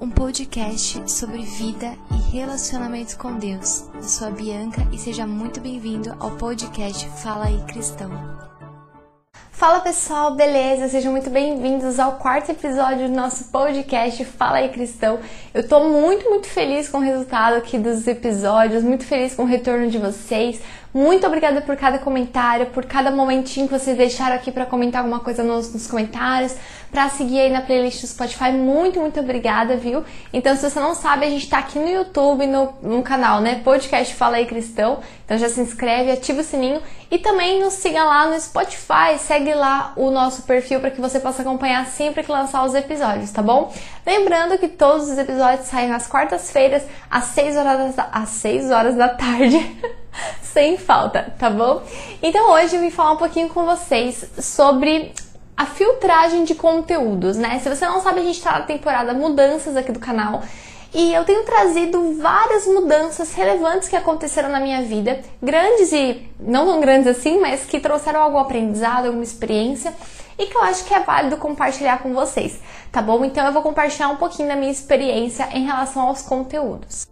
um podcast sobre vida e relacionamento com Deus. Eu sou a Bianca e seja muito bem-vindo ao podcast Fala aí Cristão. Fala pessoal, beleza? Sejam muito bem-vindos ao quarto episódio do nosso podcast Fala aí Cristão. Eu tô muito, muito feliz com o resultado aqui dos episódios, muito feliz com o retorno de vocês. Muito obrigada por cada comentário, por cada momentinho que vocês deixaram aqui para comentar alguma coisa nos, nos comentários, para seguir aí na playlist do Spotify. Muito, muito obrigada, viu? Então, se você não sabe, a gente tá aqui no YouTube, no, no canal, né? Podcast Fala aí Cristão. Então já se inscreve, ativa o sininho e também nos siga lá no Spotify, segue lá o nosso perfil para que você possa acompanhar sempre que lançar os episódios, tá bom? Lembrando que todos os episódios saem às quartas-feiras, às 6 horas da, às 6 horas da tarde. sem falta, tá bom? Então hoje eu vim falar um pouquinho com vocês sobre a filtragem de conteúdos, né? Se você não sabe, a gente tá na temporada mudanças aqui do canal. E eu tenho trazido várias mudanças relevantes que aconteceram na minha vida, grandes e não tão grandes assim, mas que trouxeram algum aprendizado, alguma experiência e que eu acho que é válido compartilhar com vocês, tá bom? Então eu vou compartilhar um pouquinho da minha experiência em relação aos conteúdos.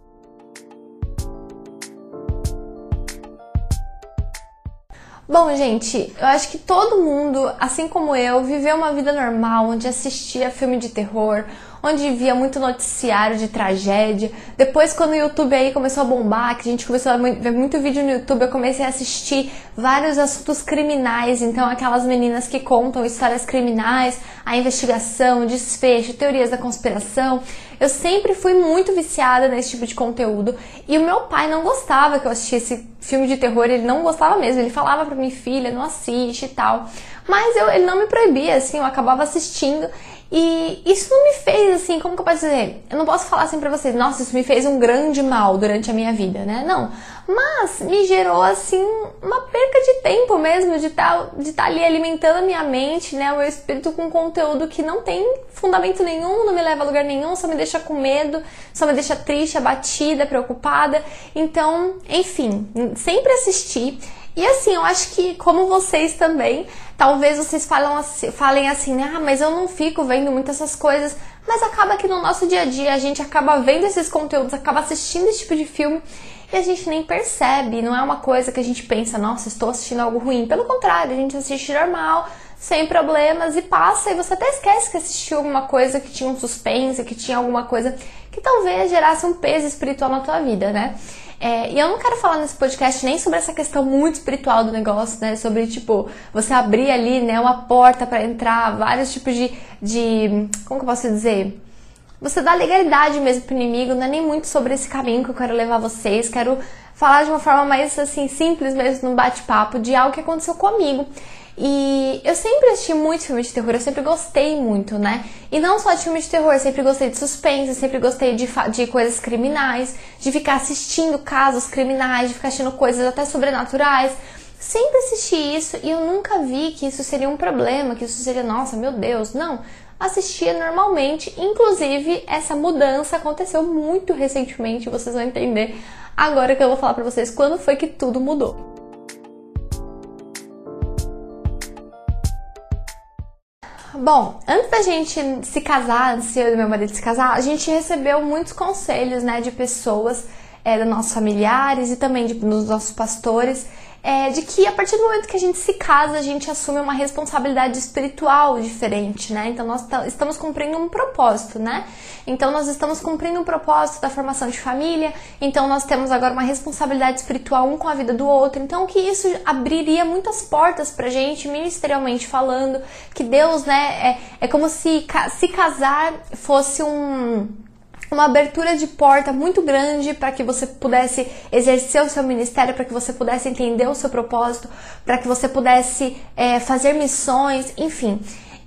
Bom, gente, eu acho que todo mundo, assim como eu, viveu uma vida normal, onde assistia filme de terror, onde via muito noticiário de tragédia. Depois, quando o YouTube aí começou a bombar, que a gente começou a ver muito vídeo no YouTube, eu comecei a assistir vários assuntos criminais. Então, aquelas meninas que contam histórias criminais, a investigação, desfecho, teorias da conspiração. Eu sempre fui muito viciada nesse tipo de conteúdo e o meu pai não gostava que eu assistisse filme de terror, ele não gostava mesmo. Ele falava pra minha filha, não assiste e tal. Mas eu, ele não me proibia, assim, eu acabava assistindo e isso não me fez assim, como que eu posso dizer? Eu não posso falar assim pra vocês, nossa, isso me fez um grande mal durante a minha vida, né? Não. Mas me gerou assim uma perca de tempo mesmo, de estar de tá ali alimentando a minha mente, né? O meu espírito com conteúdo que não tem fundamento nenhum, não me leva a lugar nenhum, só me deixa com medo, só me deixa triste, abatida, preocupada. Então, enfim, sempre assisti. E assim, eu acho que como vocês também, talvez vocês falam assim, falem assim, né? Ah, mas eu não fico vendo muitas essas coisas. Mas acaba que no nosso dia a dia a gente acaba vendo esses conteúdos, acaba assistindo esse tipo de filme e a gente nem percebe. Não é uma coisa que a gente pensa, nossa, estou assistindo algo ruim. Pelo contrário, a gente assiste normal, sem problemas e passa e você até esquece que assistiu alguma coisa que tinha um suspense, que tinha alguma coisa que talvez gerasse um peso espiritual na tua vida, né? É, e eu não quero falar nesse podcast nem sobre essa questão muito espiritual do negócio, né? Sobre, tipo, você abrir ali, né, uma porta para entrar, vários tipos de, de. Como que eu posso dizer? Você dá legalidade mesmo pro inimigo, não é nem muito sobre esse caminho que eu quero levar vocês. Quero falar de uma forma mais, assim, simples mesmo, num bate-papo, de algo que aconteceu comigo. E eu sempre assisti muito filme de terror, eu sempre gostei muito, né? E não só de filme de terror, sempre gostei de suspense, sempre gostei de, de coisas criminais, de ficar assistindo casos criminais, de ficar assistindo coisas até sobrenaturais. Sempre assisti isso e eu nunca vi que isso seria um problema, que isso seria, nossa, meu Deus, não. Assistia normalmente, inclusive essa mudança aconteceu muito recentemente, vocês vão entender agora que eu vou falar pra vocês quando foi que tudo mudou. Bom, antes da gente se casar, antes eu e meu marido se casar, a gente recebeu muitos conselhos, né, de pessoas, é, dos nossos familiares e também de, dos nossos pastores, é, de que a partir do momento que a gente se casa, a gente assume uma responsabilidade espiritual diferente, né? Então nós estamos cumprindo um propósito, né? Então nós estamos cumprindo um propósito da formação de família, então nós temos agora uma responsabilidade espiritual um com a vida do outro. Então que isso abriria muitas portas pra gente, ministerialmente falando, que Deus, né, é, é como se se casar fosse um uma abertura de porta muito grande para que você pudesse exercer o seu ministério, para que você pudesse entender o seu propósito, para que você pudesse é, fazer missões, enfim.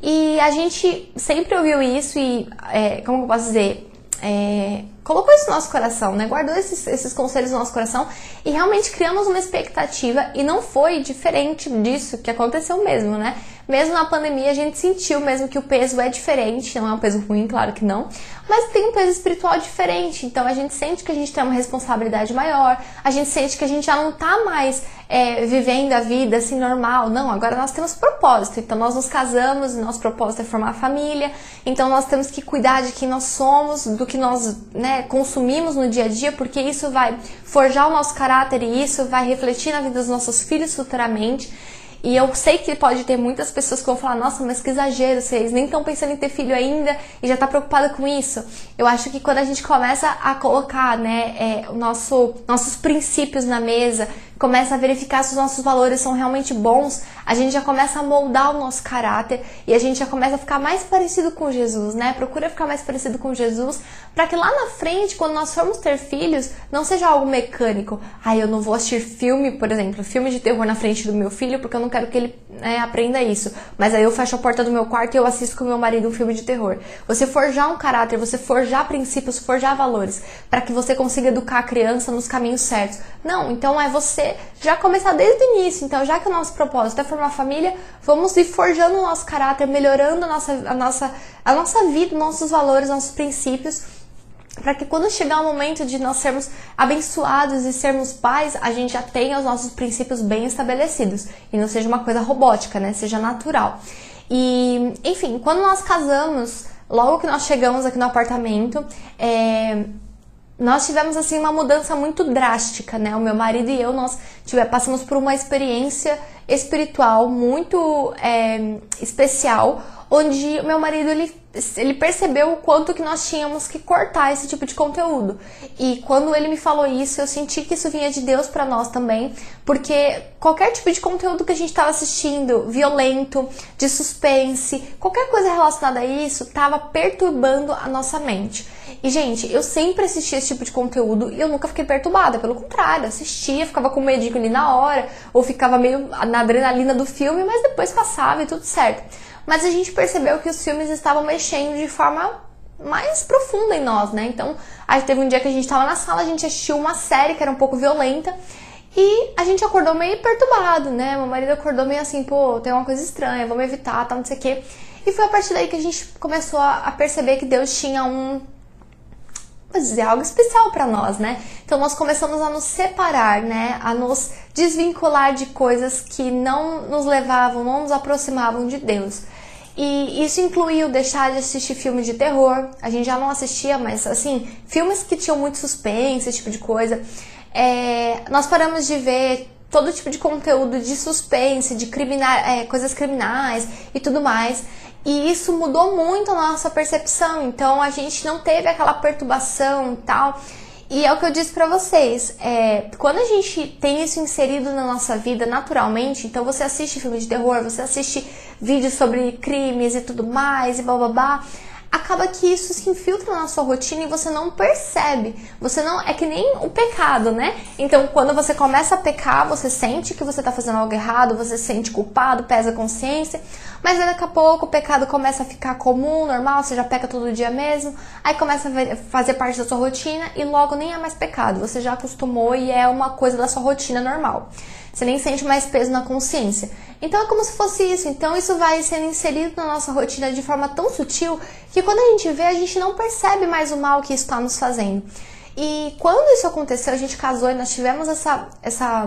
E a gente sempre ouviu isso e, é, como eu posso dizer, é, colocou isso no nosso coração, né? Guardou esses, esses conselhos no nosso coração e realmente criamos uma expectativa e não foi diferente disso que aconteceu mesmo, né? Mesmo na pandemia a gente sentiu mesmo que o peso é diferente, não é um peso ruim, claro que não, mas tem um peso espiritual diferente, então a gente sente que a gente tem uma responsabilidade maior, a gente sente que a gente já não tá mais é, vivendo a vida assim normal. Não, agora nós temos propósito. Então nós nos casamos nosso propósito é formar família. Então nós temos que cuidar de quem nós somos, do que nós né, consumimos no dia a dia, porque isso vai forjar o nosso caráter e isso vai refletir na vida dos nossos filhos futuramente. E eu sei que pode ter muitas pessoas que vão falar, nossa, mas que exagero, vocês nem estão pensando em ter filho ainda e já tá preocupada com isso. Eu acho que quando a gente começa a colocar, né, é, o nosso, nossos princípios na mesa, começa a verificar se os nossos valores são realmente bons, a gente já começa a moldar o nosso caráter e a gente já começa a ficar mais parecido com Jesus, né? Procura ficar mais parecido com Jesus, para que lá na frente, quando nós formos ter filhos, não seja algo mecânico. Ah, eu não vou assistir filme, por exemplo, filme de terror na frente do meu filho, porque eu não quero que ele né, aprenda isso. Mas aí eu fecho a porta do meu quarto e eu assisto com meu marido um filme de terror. Você forjar um caráter, você forjar princípios, forjar valores, para que você consiga educar a criança nos caminhos certos. Não, então é você já começar desde o início. Então, já que o nosso propósito é formar família, vamos ir forjando o nosso caráter, melhorando a nossa, a nossa, a nossa vida, nossos valores, nossos princípios, para que quando chegar o momento de nós sermos abençoados e sermos pais, a gente já tenha os nossos princípios bem estabelecidos e não seja uma coisa robótica, né? Seja natural. E, enfim, quando nós casamos, logo que nós chegamos aqui no apartamento, é, nós tivemos assim uma mudança muito drástica, né? O meu marido e eu nós tivemos, passamos por uma experiência espiritual muito é, especial, onde o meu marido ele, ele percebeu o quanto que nós tínhamos que cortar esse tipo de conteúdo. E quando ele me falou isso, eu senti que isso vinha de Deus para nós também, porque qualquer tipo de conteúdo que a gente estava assistindo, violento, de suspense, qualquer coisa relacionada a isso, estava perturbando a nossa mente. E, gente, eu sempre assisti esse tipo de conteúdo e eu nunca fiquei perturbada. Pelo contrário, assistia, ficava com medinho ali na hora, ou ficava meio na adrenalina do filme, mas depois passava e tudo certo. Mas a gente percebeu que os filmes estavam mexendo de forma mais profunda em nós, né? Então, aí teve um dia que a gente tava na sala, a gente assistiu uma série que era um pouco violenta e a gente acordou meio perturbado, né? Meu marido acordou meio assim, pô, tem uma coisa estranha, vamos evitar, tal, não sei o quê. E foi a partir daí que a gente começou a perceber que Deus tinha um dizer, algo especial para nós, né? Então nós começamos a nos separar, né? A nos desvincular de coisas que não nos levavam, não nos aproximavam de Deus. E isso incluiu deixar de assistir filmes de terror. A gente já não assistia, mas assim, filmes que tinham muito suspense, esse tipo de coisa. É, nós paramos de ver todo tipo de conteúdo de suspense, de criminal, é, coisas criminais e tudo mais. E isso mudou muito a nossa percepção, então a gente não teve aquela perturbação e tal. E é o que eu disse para vocês, é, quando a gente tem isso inserido na nossa vida naturalmente, então você assiste filme de terror, você assiste vídeos sobre crimes e tudo mais, e blá, acaba que isso se infiltra na sua rotina e você não percebe. Você não é que nem o pecado, né? Então, quando você começa a pecar, você sente que você está fazendo algo errado, você se sente culpado, pesa a consciência, mas daqui a pouco o pecado começa a ficar comum, normal, você já peca todo dia mesmo, aí começa a fazer parte da sua rotina e logo nem é mais pecado, você já acostumou e é uma coisa da sua rotina normal. Você nem sente mais peso na consciência. Então é como se fosse isso. Então isso vai sendo inserido na nossa rotina de forma tão sutil que quando a gente vê, a gente não percebe mais o mal que está nos fazendo. E quando isso aconteceu, a gente casou e nós tivemos essa, essa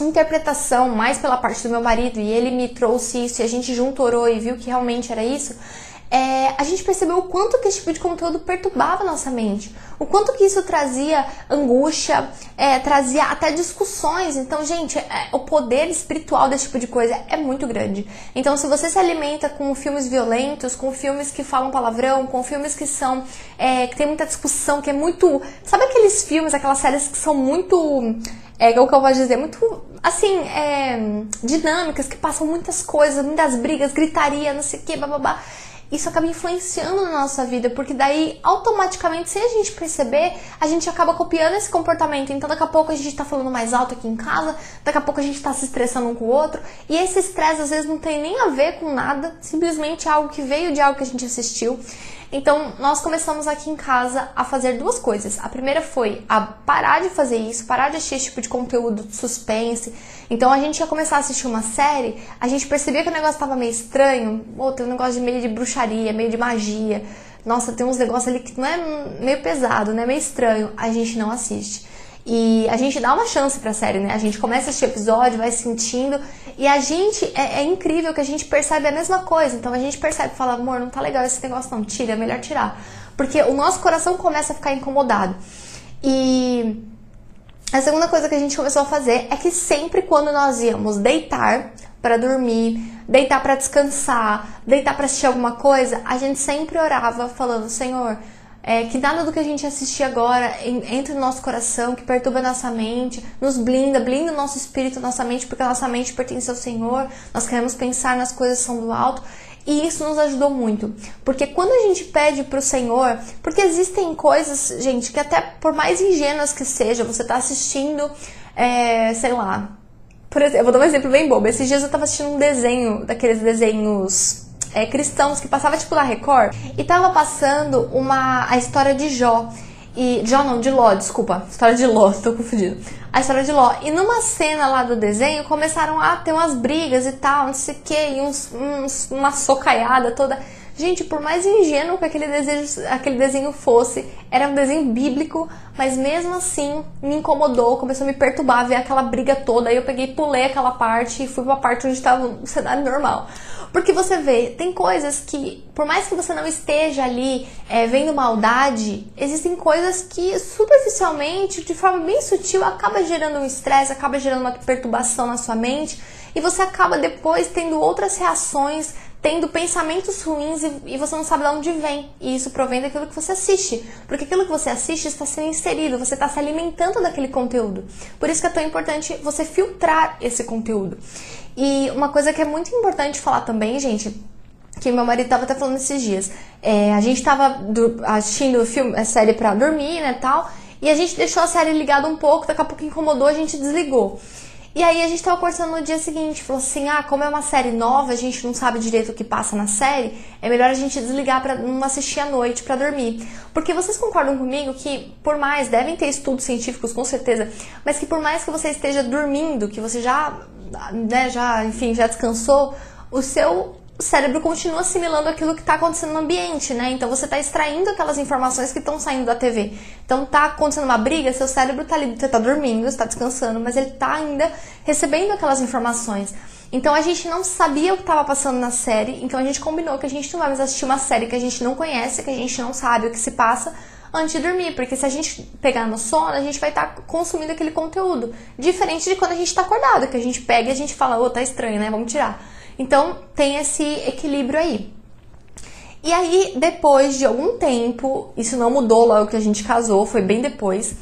interpretação mais pela parte do meu marido e ele me trouxe isso e a gente junto orou e viu que realmente era isso é, a gente percebeu o quanto que esse tipo de conteúdo perturbava nossa mente, o quanto que isso trazia angústia, é, trazia até discussões. Então, gente, é, o poder espiritual desse tipo de coisa é muito grande. Então, se você se alimenta com filmes violentos, com filmes que falam palavrão, com filmes que são é, que tem muita discussão, que é muito, sabe aqueles filmes, aquelas séries que são muito é o que eu posso dizer, muito assim, é, dinâmicas, que passam muitas coisas, muitas brigas, gritaria, não sei o que, bababá isso acaba influenciando na nossa vida, porque daí automaticamente, sem a gente perceber, a gente acaba copiando esse comportamento. Então, daqui a pouco a gente tá falando mais alto aqui em casa, daqui a pouco a gente tá se estressando um com o outro, e esse estresse às vezes não tem nem a ver com nada, simplesmente é algo que veio de algo que a gente assistiu. Então, nós começamos aqui em casa a fazer duas coisas. A primeira foi a parar de fazer isso, parar de assistir esse tipo de conteúdo de suspense. Então, a gente ia começar a assistir uma série, a gente percebia que o negócio estava meio estranho. Pô, tem um negócio de meio de bruxaria, meio de magia. Nossa, tem uns negócios ali que não é meio pesado, né? Meio estranho. A gente não assiste. E a gente dá uma chance pra série, né? A gente começa assistir episódio, vai sentindo. E a gente, é, é, incrível que a gente percebe a mesma coisa. Então a gente percebe, fala, amor, não tá legal esse negócio, não, tira, é melhor tirar. Porque o nosso coração começa a ficar incomodado. E a segunda coisa que a gente começou a fazer é que sempre quando nós íamos deitar para dormir, deitar para descansar, deitar para assistir alguma coisa, a gente sempre orava falando: Senhor, é, que nada do que a gente assistir agora entre no nosso coração, que perturba nossa mente, nos blinda, blinda o nosso espírito, nossa mente, porque nossa mente pertence ao Senhor, nós queremos pensar nas coisas que são do alto. E isso nos ajudou muito. Porque quando a gente pede pro Senhor, porque existem coisas, gente, que até por mais ingênuas que seja, você tá assistindo, é, sei lá. Por exemplo, eu vou dar um exemplo bem bobo. Esses dias eu tava assistindo um desenho, daqueles desenhos é, cristãos que passava tipo na Record, e tava passando uma, a história de Jó. E, Jó não, de Ló, desculpa. História de Ló, tô confundindo. A história de Ló. E numa cena lá do desenho começaram a ter umas brigas e tal, não sei o que, e uns, uns, uma socaiada toda. Gente, por mais ingênuo que aquele, desejo, aquele desenho fosse, era um desenho bíblico, mas mesmo assim me incomodou, começou a me perturbar ver aquela briga toda. Aí eu peguei, pulei aquela parte e fui pra parte onde estava o cenário normal. Porque você vê, tem coisas que, por mais que você não esteja ali é, vendo maldade, existem coisas que superficialmente, de forma bem sutil, acaba gerando um estresse, acaba gerando uma perturbação na sua mente e você acaba depois tendo outras reações tendo pensamentos ruins e, e, você não sabe de onde vem. E isso provém daquilo que você assiste. Porque aquilo que você assiste está sendo inserido, você está se alimentando daquele conteúdo. Por isso que é tão importante você filtrar esse conteúdo. E uma coisa que é muito importante falar também, gente, que meu marido estava até falando esses dias. É, a gente estava assistindo filme, a série para dormir, né, tal, e a gente deixou a série ligada um pouco, daqui a pouco incomodou, a gente desligou. E aí a gente tava conversando no dia seguinte, falou assim: "Ah, como é uma série nova, a gente não sabe direito o que passa na série, é melhor a gente desligar para não assistir à noite para dormir". Porque vocês concordam comigo que por mais devem ter estudos científicos com certeza, mas que por mais que você esteja dormindo, que você já, né, já, enfim, já descansou, o seu o cérebro continua assimilando aquilo que está acontecendo no ambiente, né? Então você está extraindo aquelas informações que estão saindo da TV. Então tá acontecendo uma briga, seu cérebro está ali, você está dormindo, está descansando, mas ele está ainda recebendo aquelas informações. Então a gente não sabia o que estava passando na série, então a gente combinou que a gente não vai mais assistir uma série que a gente não conhece, que a gente não sabe o que se passa antes de dormir, porque se a gente pegar no sono, a gente vai estar tá consumindo aquele conteúdo. Diferente de quando a gente está acordado, que a gente pega e a gente fala, ô, oh, tá estranho, né? Vamos tirar. Então tem esse equilíbrio aí. E aí, depois de algum tempo, isso não mudou logo que a gente casou, foi bem depois.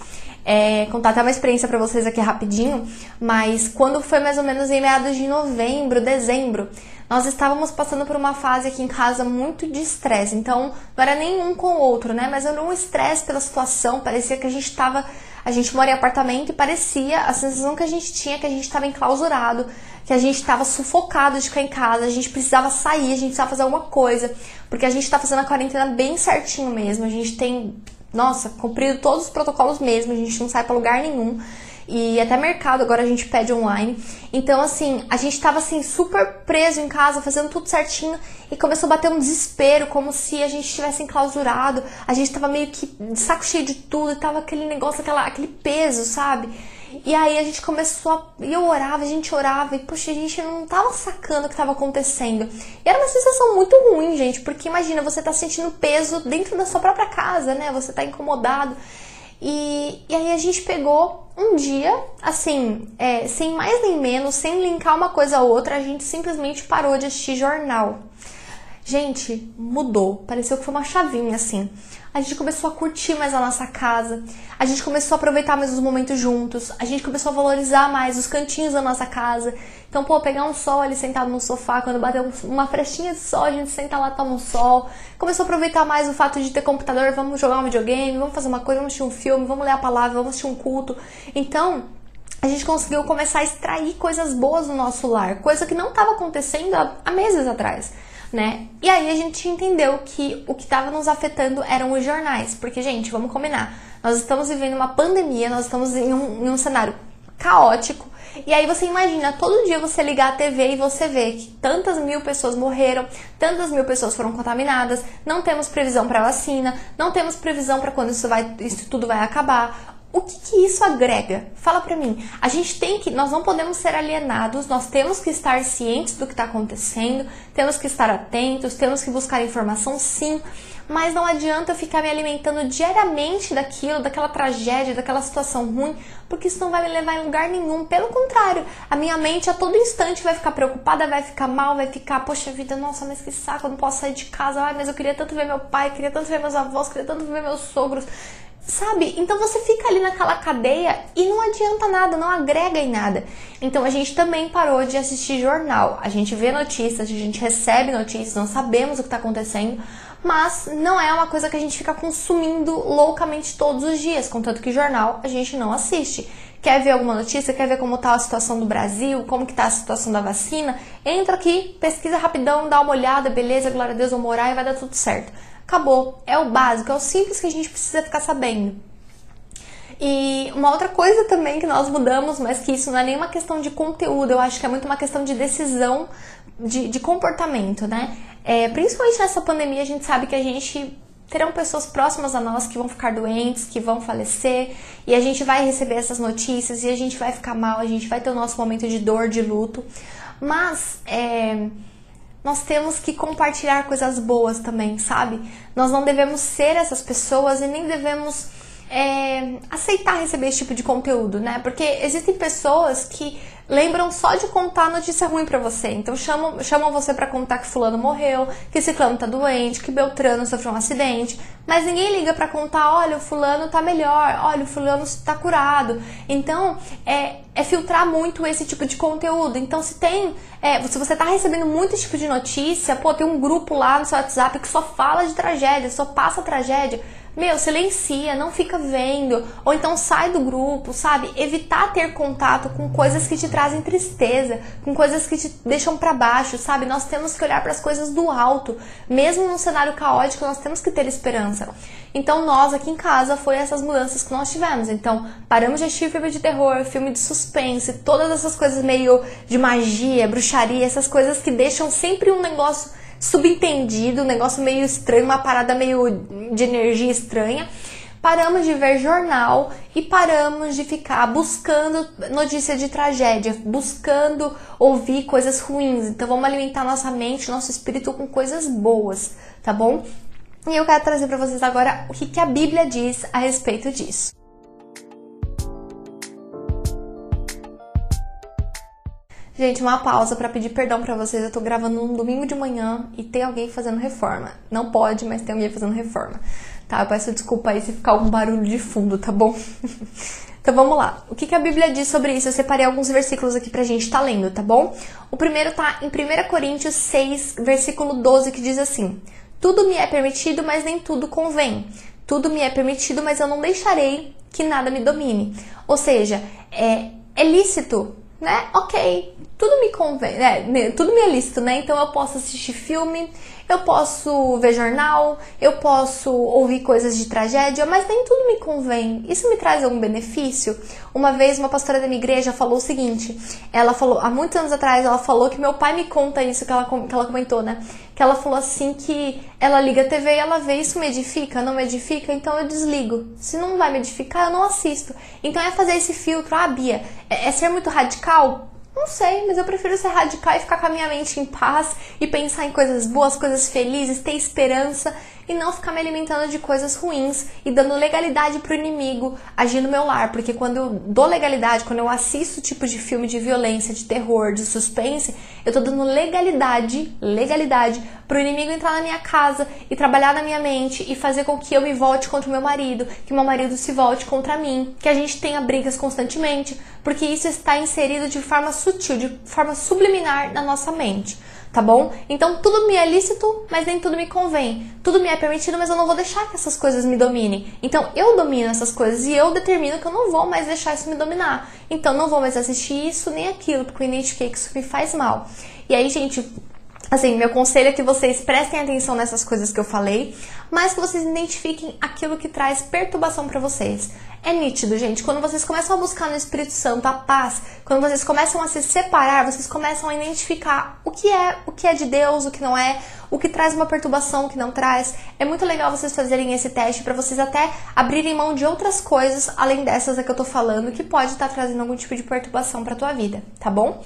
É, contar até uma experiência para vocês aqui rapidinho, mas quando foi mais ou menos em meados de novembro, dezembro, nós estávamos passando por uma fase aqui em casa muito de estresse. Então, não era nenhum com o outro, né? Mas era um estresse pela situação, parecia que a gente estava a gente mora em apartamento e parecia a sensação que a gente tinha que a gente estava enclausurado, que a gente estava sufocado de ficar em casa, a gente precisava sair, a gente precisava fazer alguma coisa, porque a gente está fazendo a quarentena bem certinho mesmo, a gente tem, nossa, cumprido todos os protocolos mesmo, a gente não sai para lugar nenhum e até mercado agora a gente pede online. Então, assim, a gente tava assim super preso em casa, fazendo tudo certinho e começou a bater um desespero, como se a gente estivesse enclausurado. A gente tava meio que de saco cheio de tudo, e tava aquele negócio, aquela, aquele peso, sabe? E aí a gente começou a. E eu orava, a gente orava, e poxa, a gente não tava sacando o que tava acontecendo. E era uma sensação muito ruim, gente, porque imagina, você tá sentindo peso dentro da sua própria casa, né? Você tá incomodado. E, e aí a gente pegou um dia, assim, é, sem mais nem menos, sem linkar uma coisa a outra, a gente simplesmente parou de assistir jornal. Gente, mudou. Pareceu que foi uma chavinha assim. A gente começou a curtir mais a nossa casa. A gente começou a aproveitar mais os momentos juntos. A gente começou a valorizar mais os cantinhos da nossa casa. Então, pô, pegar um sol ali sentado no sofá, quando bater uma frestinha de sol, a gente senta lá, toma um sol. Começou a aproveitar mais o fato de ter computador, vamos jogar um videogame, vamos fazer uma coisa, vamos assistir um filme, vamos ler a palavra, vamos assistir um culto. Então, a gente conseguiu começar a extrair coisas boas no nosso lar, coisa que não estava acontecendo há meses atrás né? E aí a gente entendeu que o que estava nos afetando eram os jornais, porque, gente, vamos combinar, nós estamos vivendo uma pandemia, nós estamos em um, em um cenário caótico. E aí você imagina, todo dia você ligar a TV e você vê que tantas mil pessoas morreram, tantas mil pessoas foram contaminadas, não temos previsão para vacina, não temos previsão para quando isso, vai, isso tudo vai acabar. O que, que, isso agrega? Fala pra mim. A gente tem que, nós não podemos ser alienados, nós temos que estar cientes do que está acontecendo, temos que estar atentos, temos que buscar informação sim, mas não adianta eu ficar me alimentando diariamente daquilo, daquela tragédia, daquela situação ruim, porque isso não vai me levar em lugar nenhum. Pelo contrário, a minha mente a todo instante vai ficar preocupada, vai ficar mal, vai ficar, poxa vida, nossa, mas que saco, eu não posso sair de casa, ai, mas eu queria tanto ver meu pai, queria tanto ver meus avós, queria tanto ver meus sogros. Sabe? Então você fica ali naquela cadeia e não adianta nada, não agrega em nada. Então a gente também parou de assistir jornal. A gente vê notícias, a gente recebe notícias, não sabemos o que está acontecendo, mas não é uma coisa que a gente fica consumindo loucamente todos os dias, contanto que jornal a gente não assiste. Quer ver alguma notícia? Quer ver como está a situação do Brasil? Como que está a situação da vacina? Entra aqui, pesquisa rapidão, dá uma olhada, beleza, glória a Deus, vou morar e vai dar tudo certo. Acabou. É o básico, é o simples que a gente precisa ficar sabendo. E uma outra coisa também que nós mudamos, mas que isso não é nenhuma questão de conteúdo, eu acho que é muito uma questão de decisão, de, de comportamento, né? É, principalmente nessa pandemia, a gente sabe que a gente terão pessoas próximas a nós que vão ficar doentes, que vão falecer, e a gente vai receber essas notícias e a gente vai ficar mal, a gente vai ter o nosso momento de dor, de luto. Mas é, nós temos que compartilhar coisas boas também, sabe? Nós não devemos ser essas pessoas e nem devemos é, aceitar receber esse tipo de conteúdo, né? Porque existem pessoas que lembram só de contar notícia ruim para você. Então chamam, chamam você para contar que fulano morreu, que ciclano tá doente, que Beltrano sofreu um acidente, mas ninguém liga para contar, olha, o fulano tá melhor, olha, o fulano tá curado. Então, é, é filtrar muito esse tipo de conteúdo. Então, se tem, é, se você tá recebendo muito esse tipo de notícia, pô, tem um grupo lá no seu WhatsApp que só fala de tragédia, só passa tragédia, meu, silencia, não fica vendo, ou então sai do grupo, sabe? Evitar ter contato com coisas que te trazem tristeza, com coisas que te deixam para baixo, sabe? Nós temos que olhar para as coisas do alto, mesmo num cenário caótico, nós temos que ter esperança. Então, nós aqui em casa foi essas mudanças que nós tivemos. Então, paramos de assistir filme de terror, filme de suspense, todas essas coisas meio de magia, bruxaria, essas coisas que deixam sempre um negócio subentendido, um negócio meio estranho, uma parada meio de energia estranha. Paramos de ver jornal e paramos de ficar buscando notícia de tragédia, buscando ouvir coisas ruins. Então vamos alimentar nossa mente, nosso espírito com coisas boas, tá bom? E eu quero trazer para vocês agora o que, que a Bíblia diz a respeito disso. Gente, uma pausa para pedir perdão para vocês. Eu tô gravando um domingo de manhã e tem alguém fazendo reforma. Não pode, mas tem alguém fazendo reforma. Tá? Eu peço desculpa aí se ficar algum barulho de fundo, tá bom? então vamos lá. O que, que a Bíblia diz sobre isso? Eu separei alguns versículos aqui pra gente tá lendo, tá bom? O primeiro tá em 1 Coríntios 6, versículo 12, que diz assim: Tudo me é permitido, mas nem tudo convém. Tudo me é permitido, mas eu não deixarei que nada me domine. Ou seja, é, é lícito né? Ok, tudo me convém, né? Tudo me é lícito, né? Então eu posso assistir filme, eu posso ver jornal, eu posso ouvir coisas de tragédia, mas nem tudo me convém. Isso me traz algum benefício? Uma vez uma pastora da minha igreja falou o seguinte: ela falou, há muitos anos atrás, ela falou que meu pai me conta isso que ela, que ela comentou, né? Que ela falou assim que ela liga a TV e ela vê isso me edifica, não me edifica, então eu desligo. Se não vai me edificar, eu não assisto. Então é fazer esse filtro, ah, Bia, é, é ser muito radical? Não sei, mas eu prefiro ser radical e ficar com a minha mente em paz e pensar em coisas boas, coisas felizes, ter esperança e não ficar me alimentando de coisas ruins e dando legalidade pro inimigo agir no meu lar. Porque quando eu dou legalidade, quando eu assisto tipo de filme de violência, de terror, de suspense, eu tô dando legalidade, legalidade pro inimigo entrar na minha casa e trabalhar na minha mente e fazer com que eu me volte contra o meu marido, que meu marido se volte contra mim, que a gente tenha brigas constantemente, porque isso está inserido de forma sutil, de forma subliminar na nossa mente tá bom? Então tudo me é lícito, mas nem tudo me convém. Tudo me é permitido, mas eu não vou deixar que essas coisas me dominem. Então eu domino essas coisas e eu determino que eu não vou mais deixar isso me dominar. Então não vou mais assistir isso nem aquilo, porque eu identifiquei que isso me faz mal. E aí, gente, Assim, meu conselho é que vocês prestem atenção nessas coisas que eu falei, mas que vocês identifiquem aquilo que traz perturbação para vocês. É nítido, gente, quando vocês começam a buscar no Espírito Santo a paz, quando vocês começam a se separar, vocês começam a identificar o que é, o que é de Deus, o que não é, o que traz uma perturbação, o que não traz. É muito legal vocês fazerem esse teste para vocês até abrirem mão de outras coisas além dessas que eu tô falando, que pode estar tá trazendo algum tipo de perturbação para tua vida, tá bom?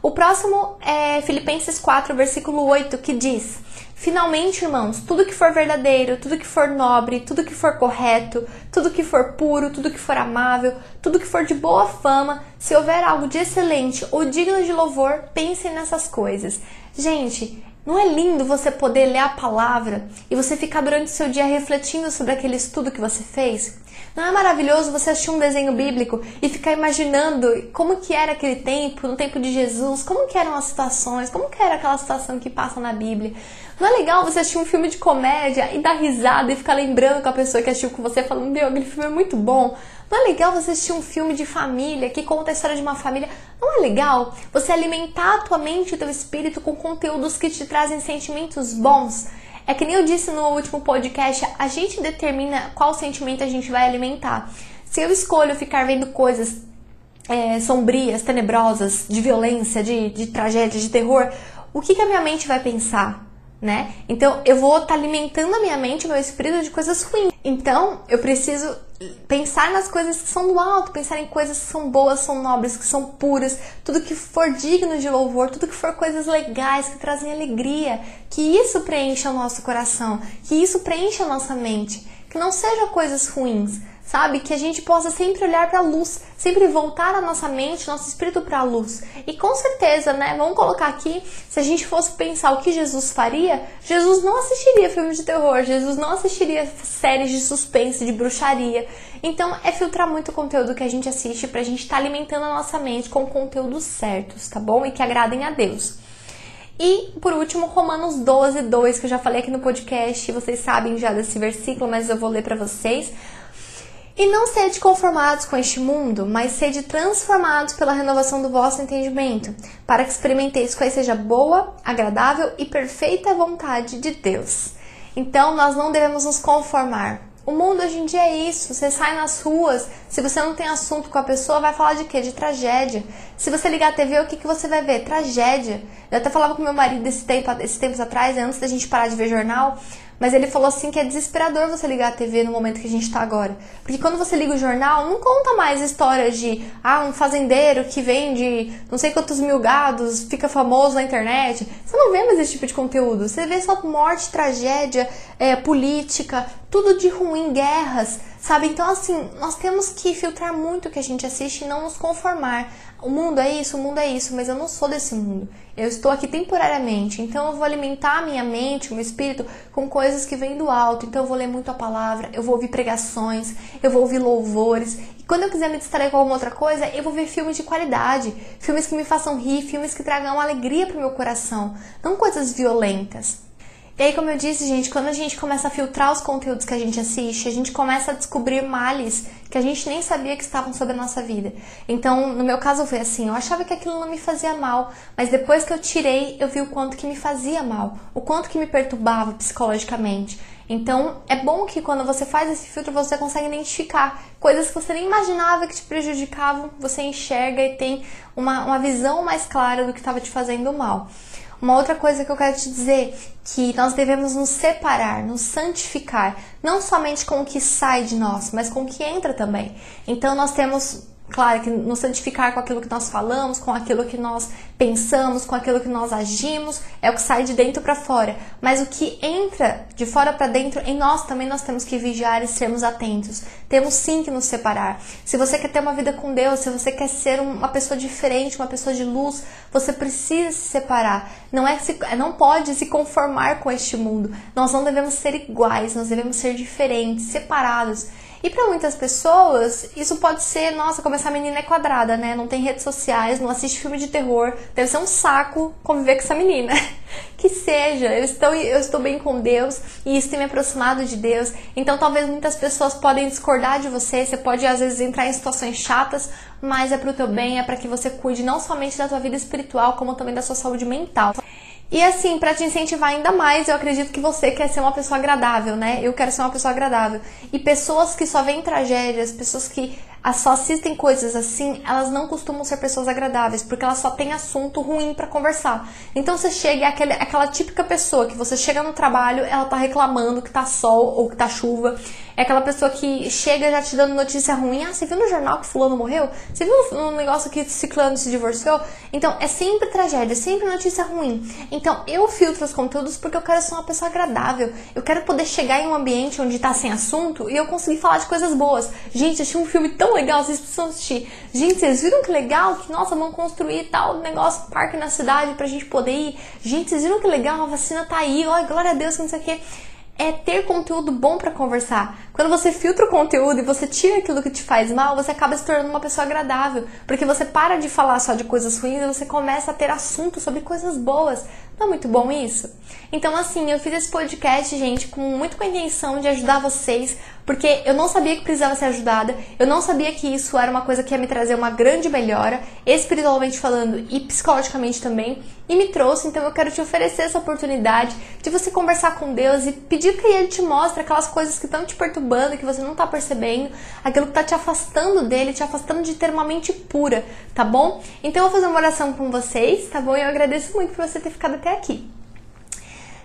O próximo é Filipenses 4, versículo 8, que diz: Finalmente, irmãos, tudo que for verdadeiro, tudo que for nobre, tudo que for correto, tudo que for puro, tudo que for amável, tudo que for de boa fama, se houver algo de excelente ou digno de louvor, pensem nessas coisas. Gente, não é lindo você poder ler a palavra e você ficar durante o seu dia refletindo sobre aquele estudo que você fez? Não é maravilhoso você assistir um desenho bíblico e ficar imaginando como que era aquele tempo, no tempo de Jesus, como que eram as situações, como que era aquela situação que passa na Bíblia? Não é legal você assistir um filme de comédia e dar risada e ficar lembrando com a pessoa que assistiu com você, falando, meu, aquele filme é muito bom. Não é legal você assistir um filme de família que conta a história de uma família? Não é legal você alimentar a tua mente e o teu espírito com conteúdos que te trazem sentimentos bons? É que nem eu disse no último podcast, a gente determina qual sentimento a gente vai alimentar. Se eu escolho ficar vendo coisas é, sombrias, tenebrosas, de violência, de, de tragédia, de terror, o que, que a minha mente vai pensar? Né? Então eu vou estar tá alimentando a minha mente, o meu espírito de coisas ruins. Então eu preciso pensar nas coisas que são do alto, pensar em coisas que são boas, são nobres, que são puras, tudo que for digno de louvor, tudo que for coisas legais, que trazem alegria, que isso preencha o nosso coração, que isso preencha a nossa mente, que não seja coisas ruins, sabe? Que a gente possa sempre olhar para a luz, sempre voltar a nossa mente, nosso espírito para a luz. E com certeza, né? Vamos colocar aqui, se a gente fosse pensar o que Jesus faria, Jesus não assistiria filmes de terror, Jesus não assistiria séries de suspense, de bruxaria. Então, é filtrar muito o conteúdo que a gente assiste pra gente estar tá alimentando a nossa mente com conteúdos certos, tá bom? E que agradem a Deus. E, por último, Romanos 12, 2, que eu já falei aqui no podcast, vocês sabem já desse versículo, mas eu vou ler para vocês. E não sede conformados com este mundo, mas sede transformados pela renovação do vosso entendimento, para que experimenteis qual seja boa, agradável e perfeita vontade de Deus. Então nós não devemos nos conformar. O mundo hoje em dia é isso. Você sai nas ruas, se você não tem assunto com a pessoa, vai falar de quê? De tragédia. Se você ligar a TV, o que, que você vai ver? Tragédia. Eu até falava com meu marido esse tempo, esses tempos atrás, antes da gente parar de ver jornal. Mas ele falou assim que é desesperador você ligar a TV no momento que a gente está agora. Porque quando você liga o jornal, não conta mais histórias de ah, um fazendeiro que vende não sei quantos mil gados, fica famoso na internet. Você não vê mais esse tipo de conteúdo. Você vê só morte, tragédia, é, política, tudo de ruim, guerras, sabe? Então, assim, nós temos que filtrar muito o que a gente assiste e não nos conformar. O mundo é isso, o mundo é isso, mas eu não sou desse mundo. Eu estou aqui temporariamente, então eu vou alimentar a minha mente, o meu espírito com coisas que vêm do alto. Então eu vou ler muito a palavra, eu vou ouvir pregações, eu vou ouvir louvores. E quando eu quiser me distrair com alguma outra coisa, eu vou ver filmes de qualidade, filmes que me façam rir, filmes que tragam alegria para o meu coração, não coisas violentas. E aí, como eu disse, gente, quando a gente começa a filtrar os conteúdos que a gente assiste, a gente começa a descobrir males que a gente nem sabia que estavam sobre a nossa vida. Então, no meu caso foi assim, eu achava que aquilo não me fazia mal, mas depois que eu tirei, eu vi o quanto que me fazia mal, o quanto que me perturbava psicologicamente. Então, é bom que quando você faz esse filtro, você consegue identificar coisas que você nem imaginava que te prejudicavam, você enxerga e tem uma, uma visão mais clara do que estava te fazendo mal. Uma outra coisa que eu quero te dizer que nós devemos nos separar, nos santificar, não somente com o que sai de nós, mas com o que entra também. Então nós temos Claro que nos santificar com aquilo que nós falamos, com aquilo que nós pensamos, com aquilo que nós agimos, é o que sai de dentro para fora. Mas o que entra de fora para dentro, em nós também nós temos que vigiar e sermos atentos. Temos sim que nos separar. Se você quer ter uma vida com Deus, se você quer ser uma pessoa diferente, uma pessoa de luz, você precisa se separar. Não é se, não pode se conformar com este mundo. Nós não devemos ser iguais, nós devemos ser diferentes, separados. E para muitas pessoas, isso pode ser, nossa, como essa menina é quadrada, né? Não tem redes sociais, não assiste filme de terror, deve ser um saco conviver com essa menina. que seja, eu estou, eu estou bem com Deus e isso tem me aproximado de Deus. Então talvez muitas pessoas podem discordar de você, você pode às vezes entrar em situações chatas, mas é pro teu bem, é para que você cuide não somente da tua vida espiritual, como também da sua saúde mental. E assim, para te incentivar ainda mais, eu acredito que você quer ser uma pessoa agradável, né? Eu quero ser uma pessoa agradável. E pessoas que só veem tragédias, pessoas que só assistem coisas assim, elas não costumam ser pessoas agradáveis, porque elas só têm assunto ruim para conversar. Então você chega, é aquele, aquela típica pessoa que você chega no trabalho, ela tá reclamando que tá sol ou que tá chuva. É aquela pessoa que chega já te dando notícia ruim. Ah, você viu no jornal que fulano morreu? Você viu no negócio que ciclano se divorciou? Então, é sempre tragédia, é sempre notícia ruim. Então, eu filtro os conteúdos porque eu quero ser uma pessoa agradável. Eu quero poder chegar em um ambiente onde tá sem assunto e eu conseguir falar de coisas boas. Gente, achei um filme tão legal, vocês precisam assistir. Gente, vocês viram que legal? Que, nossa, vamos construir tal negócio, parque na cidade pra gente poder ir. Gente, vocês viram que legal? A vacina tá aí, olha, glória a Deus, que não sei o quê é ter conteúdo bom para conversar. Quando você filtra o conteúdo e você tira aquilo que te faz mal, você acaba se tornando uma pessoa agradável, porque você para de falar só de coisas ruins e você começa a ter assunto sobre coisas boas. Não é muito bom isso? Então, assim, eu fiz esse podcast, gente, com muito com a intenção de ajudar vocês, porque eu não sabia que precisava ser ajudada, eu não sabia que isso era uma coisa que ia me trazer uma grande melhora, espiritualmente falando e psicologicamente também, e me trouxe, então eu quero te oferecer essa oportunidade de você conversar com Deus e pedir que Ele te mostre aquelas coisas que estão te perturbando, que você não está percebendo, aquilo que está te afastando dele, te afastando de ter uma mente pura, tá bom? Então eu vou fazer uma oração com vocês, tá bom? E eu agradeço muito por você ter ficado até aqui.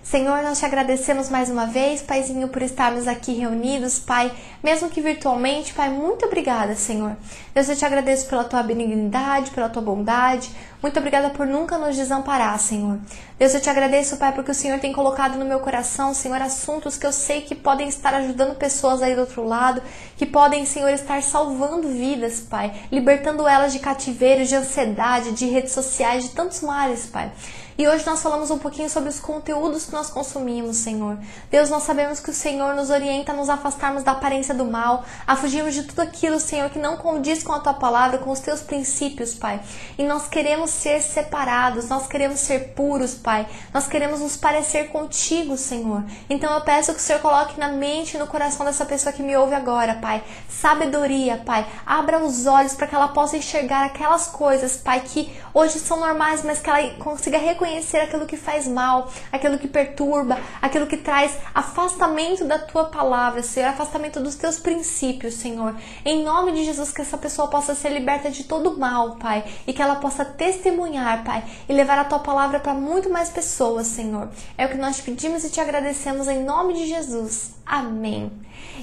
Senhor, nós te agradecemos mais uma vez, Paizinho, por estarmos aqui reunidos, Pai, mesmo que virtualmente, Pai, muito obrigada, Senhor. Deus, eu te agradeço pela tua benignidade, pela tua bondade, muito obrigada por nunca nos desamparar, Senhor. Deus, eu te agradeço, Pai, porque o Senhor tem colocado no meu coração, Senhor, assuntos que eu sei que podem estar ajudando pessoas aí do outro lado, que podem, Senhor, estar salvando vidas, Pai, libertando elas de cativeiro, de ansiedade, de redes sociais, de tantos males, Pai. E hoje nós falamos um pouquinho sobre os conteúdos que nós consumimos, Senhor. Deus, nós sabemos que o Senhor nos orienta a nos afastarmos da aparência do mal, a fugirmos de tudo aquilo, Senhor, que não condiz com a tua palavra, com os teus princípios, Pai. E nós queremos ser separados, nós queremos ser puros, Pai. Nós queremos nos parecer contigo, Senhor. Então eu peço que o Senhor coloque na mente e no coração dessa pessoa que me ouve agora, Pai, sabedoria, Pai. Abra os olhos para que ela possa enxergar aquelas coisas, Pai, que hoje são normais, mas que ela consiga reconhecer reconhecer aquilo que faz mal, aquilo que perturba, aquilo que traz afastamento da tua palavra, Senhor, afastamento dos teus princípios, Senhor. Em nome de Jesus, que essa pessoa possa ser liberta de todo mal, Pai, e que ela possa testemunhar, Pai, e levar a tua palavra para muito mais pessoas, Senhor. É o que nós te pedimos e te agradecemos em nome de Jesus. Amém.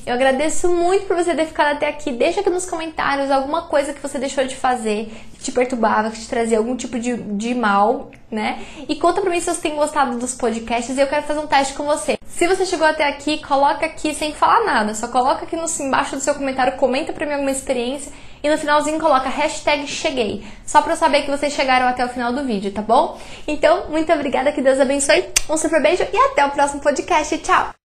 Eu agradeço muito por você ter ficado até aqui. Deixa aqui nos comentários alguma coisa que você deixou de fazer, que te perturbava, que te trazia algum tipo de, de mal, né? E conta pra mim se você tem gostado dos podcasts e eu quero fazer um teste com você. Se você chegou até aqui, coloca aqui sem falar nada. Só coloca aqui no, embaixo do seu comentário, comenta pra mim alguma experiência e no finalzinho coloca hashtag cheguei. Só pra eu saber que vocês chegaram até o final do vídeo, tá bom? Então, muito obrigada, que Deus abençoe. Um super beijo e até o próximo podcast. Tchau!